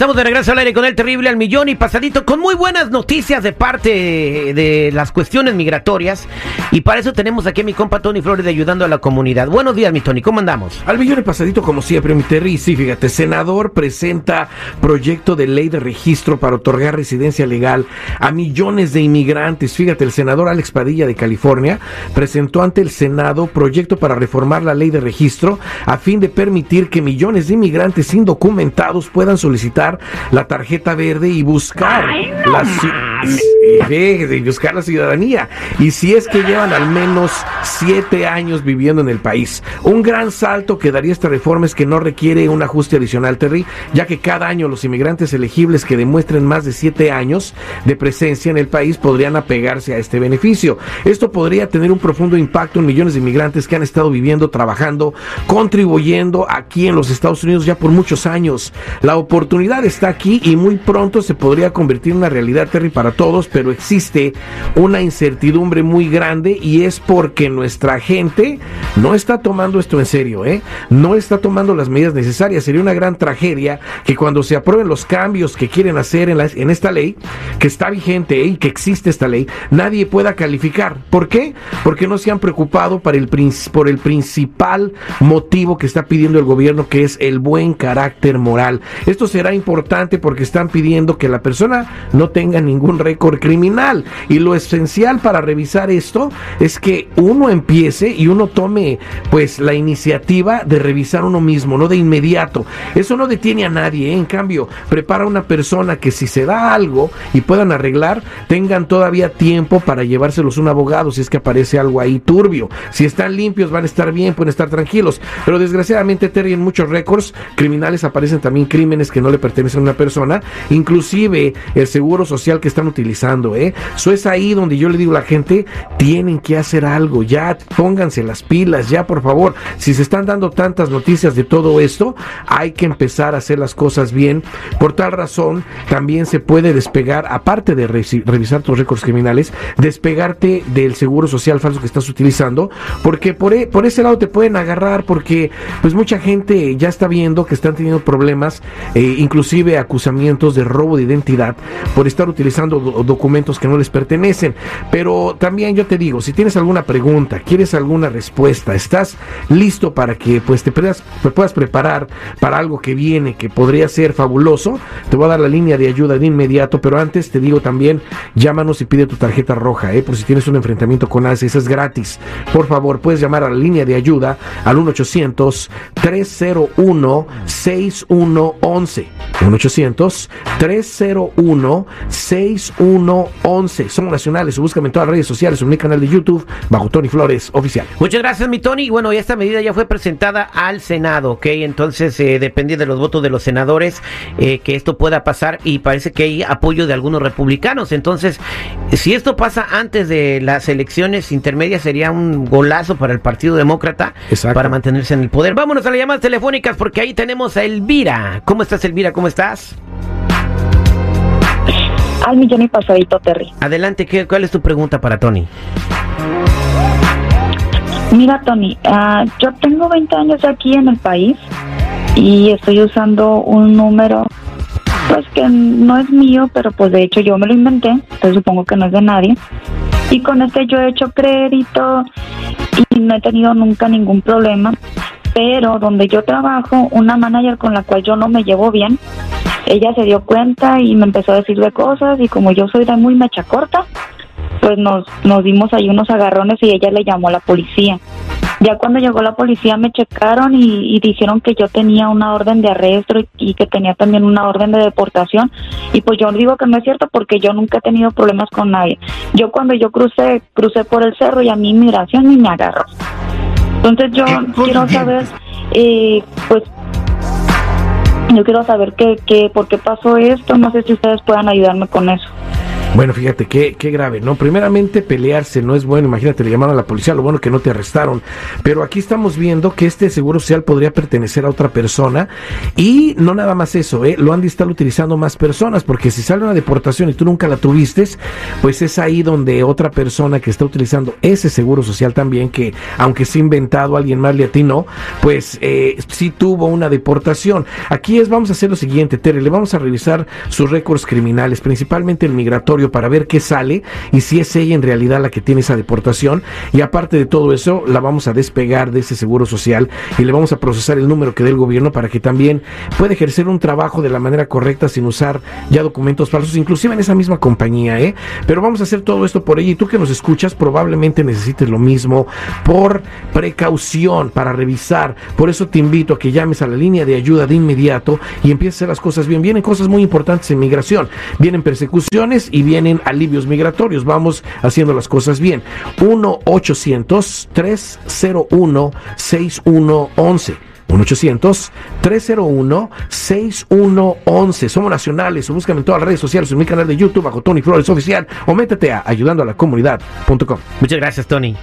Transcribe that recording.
Estamos de regreso al aire con el terrible al millón y pasadito con muy buenas noticias de parte de las cuestiones migratorias y para eso tenemos aquí a mi compa Tony Flores ayudando a la comunidad. Buenos días, mi Tony, ¿cómo andamos? Al millón y pasadito como siempre, mi Terry. Sí, fíjate, senador presenta proyecto de ley de registro para otorgar residencia legal a millones de inmigrantes. Fíjate, el senador Alex Padilla de California presentó ante el Senado proyecto para reformar la ley de registro a fin de permitir que millones de inmigrantes indocumentados puedan solicitar la tarjeta verde y buscar la y buscar la ciudadanía. Y si es que llevan al menos siete años viviendo en el país. Un gran salto que daría esta reforma es que no requiere un ajuste adicional, Terry, ya que cada año los inmigrantes elegibles que demuestren más de siete años de presencia en el país podrían apegarse a este beneficio. Esto podría tener un profundo impacto en millones de inmigrantes que han estado viviendo, trabajando, contribuyendo aquí en los Estados Unidos ya por muchos años. La oportunidad está aquí y muy pronto se podría convertir en una realidad, Terry, para todos, pero existe una incertidumbre muy grande y es porque nuestra gente no está tomando esto en serio, ¿eh? No está tomando las medidas necesarias. Sería una gran tragedia que cuando se aprueben los cambios que quieren hacer en, la, en esta ley, que está vigente y que existe esta ley, nadie pueda calificar. ¿Por qué? Porque no se han preocupado para el, por el principal motivo que está pidiendo el gobierno, que es el buen carácter moral. Esto será importante porque están pidiendo que la persona no tenga ningún récord criminal. Y lo esencial para revisar esto es que uno empiece y uno tome pues la iniciativa de revisar uno mismo, no de inmediato. Eso no detiene a nadie, ¿eh? en cambio, prepara a una persona que si se da algo y puedan arreglar, tengan todavía tiempo para llevárselos un abogado si es que aparece algo ahí turbio. Si están limpios van a estar bien, pueden estar tranquilos. Pero desgraciadamente, Terry, en muchos récords criminales aparecen también crímenes que no le pertenecen a una persona, inclusive el seguro social que están utilizando, ¿eh? Eso es ahí donde yo le digo a la gente, tienen que hacer algo, ya pónganse las pilas, ya por favor, si se están dando tantas noticias de todo esto, hay que empezar a hacer las cosas bien. Por tal razón, también se puede despegar, aparte de revisar tus récords criminales, despegarte del seguro social falso que estás utilizando, porque por, e, por ese lado te pueden agarrar, porque pues mucha gente ya está viendo que están teniendo problemas, eh, inclusive acusamientos de robo de identidad por estar utilizando documentos que no les pertenecen. Pero también yo te digo, si tienes alguna pregunta, quieres alguna respuesta, estás listo para que pues te puedas, puedas preparar para algo que viene, que podría ser fabuloso, te voy a dar la línea de ayuda de inmediato, pero antes te digo también, llámanos y pide tu tarjeta roja, ¿eh? por si tienes un enfrentamiento con ACE, eso es gratis. Por favor, puedes llamar a la línea de ayuda al 1-800-301-6111. 1-800-301-6111. Somos nacionales, búscame en todas las redes sociales, en mi canal de YouTube, bajo Tony Flores Oficial. Muchas gracias, mi Tony. Bueno, esta medida ya fue presentada al Senado, ¿ok? Entonces, eh, depende de los votos de los senadores eh, que esto pueda pasar y parece que hay apoyo de algunos republicanos. Entonces, si esto pasa antes de las elecciones intermedias, sería un golazo para el Partido Demócrata para mantenerse en el poder. Vámonos a las llamadas telefónicas porque ahí tenemos a Elvira. ¿Cómo estás, Elvira? ¿Cómo estás? Al millón y pasadito, Terry. Adelante, ¿qué, ¿cuál es tu pregunta para Tony? Mira, Tony, uh, yo tengo 20 años aquí en el país y estoy usando un número, pues que no es mío, pero pues de hecho yo me lo inventé, entonces supongo que no es de nadie. Y con este yo he hecho crédito y no he tenido nunca ningún problema. Pero donde yo trabajo, una manager con la cual yo no me llevo bien, ella se dio cuenta y me empezó a decirle cosas y como yo soy de muy mecha corta, pues nos, nos dimos ahí unos agarrones y ella le llamó a la policía. Ya cuando llegó la policía me checaron y, dijeron que yo tenía una orden de arresto y, que tenía también una orden de deportación. Y pues yo digo que no es cierto porque yo nunca he tenido problemas con nadie. Yo cuando yo crucé, crucé por el cerro y a mí inmigración ni me agarró. Entonces yo quiero saber, eh, pues yo quiero saber qué, qué, por qué pasó esto. No sé si ustedes puedan ayudarme con eso. Bueno, fíjate, qué, qué grave, ¿no? Primeramente, pelearse no es bueno, imagínate, le llamaron a la policía, lo bueno que no te arrestaron, pero aquí estamos viendo que este seguro social podría pertenecer a otra persona y no nada más eso, ¿eh? Lo han de estar utilizando más personas, porque si sale una deportación y tú nunca la tuviste, pues es ahí donde otra persona que está utilizando ese seguro social también, que aunque se ha inventado, alguien más le atinó, pues eh, sí tuvo una deportación. Aquí es, vamos a hacer lo siguiente, Tere, le vamos a revisar sus récords criminales, principalmente el migratorio, para ver qué sale y si es ella en realidad la que tiene esa deportación. Y aparte de todo eso, la vamos a despegar de ese seguro social y le vamos a procesar el número que dé el gobierno para que también pueda ejercer un trabajo de la manera correcta sin usar ya documentos falsos, inclusive en esa misma compañía, ¿eh? Pero vamos a hacer todo esto por ella y tú que nos escuchas probablemente necesites lo mismo por precaución para revisar. Por eso te invito a que llames a la línea de ayuda de inmediato y empieces a hacer las cosas bien. Vienen cosas muy importantes en migración. Vienen persecuciones y vienen alivios migratorios. Vamos haciendo las cosas bien. 1-800-301-6111. 1-800-301-6111. Somos nacionales. O búscame en todas las redes sociales, en mi canal de YouTube, bajo Tony Flores Oficial, o métete a ayudando a la comunidad.com. Muchas gracias, Tony.